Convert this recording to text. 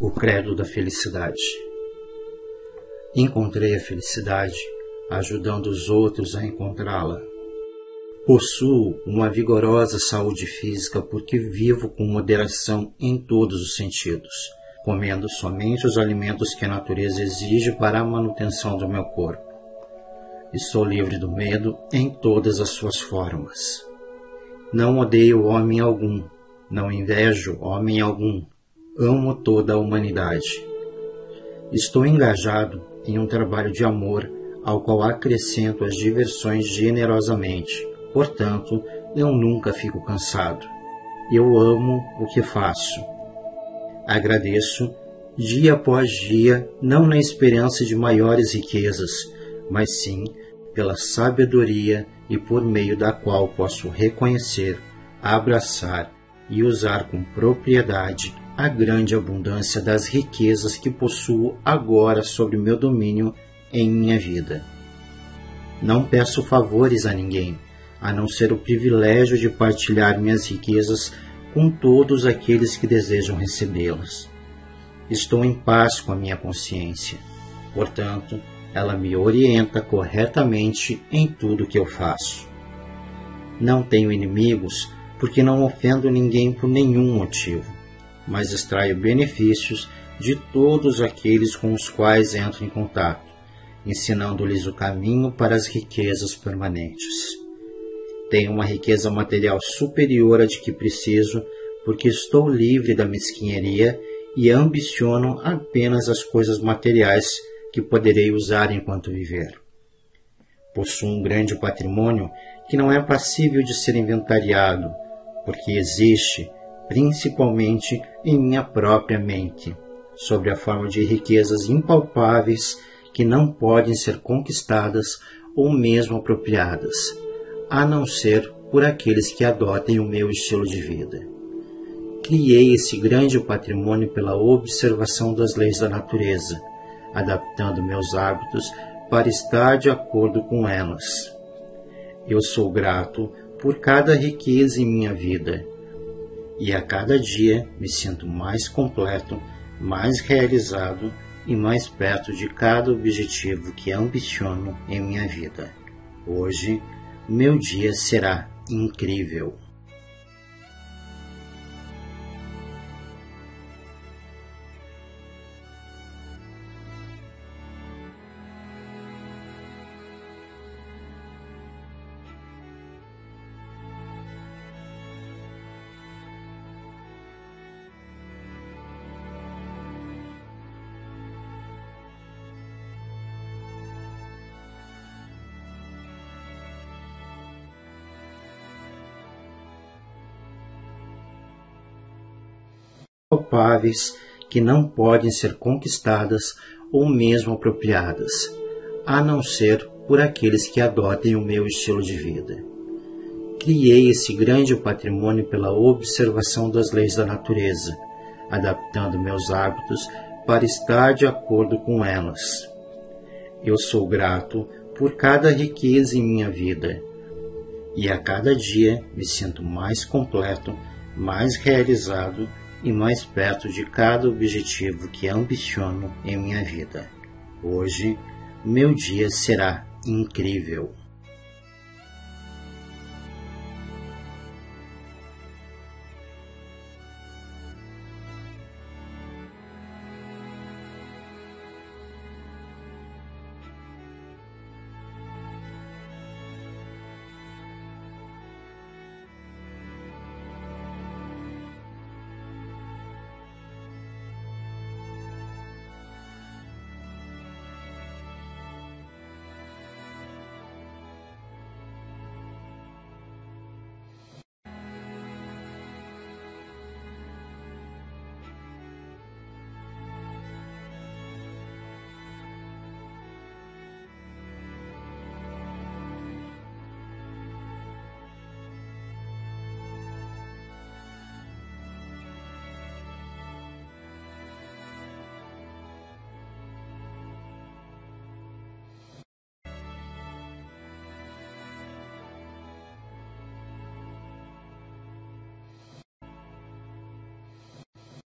O Credo da Felicidade. Encontrei a felicidade ajudando os outros a encontrá-la. Possuo uma vigorosa saúde física porque vivo com moderação em todos os sentidos, comendo somente os alimentos que a natureza exige para a manutenção do meu corpo. Estou livre do medo em todas as suas formas. Não odeio homem algum, não invejo homem algum amo toda a humanidade. Estou engajado em um trabalho de amor ao qual acrescento as diversões generosamente. Portanto, eu nunca fico cansado. Eu amo o que faço. Agradeço dia após dia, não na esperança de maiores riquezas, mas sim pela sabedoria e por meio da qual posso reconhecer, abraçar e usar com propriedade a grande abundância das riquezas que possuo agora sobre meu domínio em minha vida. Não peço favores a ninguém, a não ser o privilégio de partilhar minhas riquezas com todos aqueles que desejam recebê-las. Estou em paz com a minha consciência, portanto, ela me orienta corretamente em tudo que eu faço. Não tenho inimigos porque não ofendo ninguém por nenhum motivo mas extraio benefícios de todos aqueles com os quais entro em contato, ensinando-lhes o caminho para as riquezas permanentes. Tenho uma riqueza material superior à de que preciso, porque estou livre da mesquinharia e ambiciono apenas as coisas materiais que poderei usar enquanto viver. Possuo um grande patrimônio que não é passível de ser inventariado, porque existe principalmente em minha própria mente, sobre a forma de riquezas impalpáveis que não podem ser conquistadas ou mesmo apropriadas, a não ser por aqueles que adotem o meu estilo de vida. Criei esse grande patrimônio pela observação das leis da natureza, adaptando meus hábitos para estar de acordo com elas. Eu sou grato por cada riqueza em minha vida e a cada dia me sinto mais completo, mais realizado e mais perto de cada objetivo que ambiciono em minha vida. Hoje, meu dia será incrível. Palpáveis que não podem ser conquistadas ou mesmo apropriadas, a não ser por aqueles que adotem o meu estilo de vida. Criei esse grande patrimônio pela observação das leis da natureza, adaptando meus hábitos para estar de acordo com elas. Eu sou grato por cada riqueza em minha vida, e a cada dia me sinto mais completo, mais realizado e mais perto de cada objetivo que ambiciono em minha vida. Hoje, meu dia será incrível.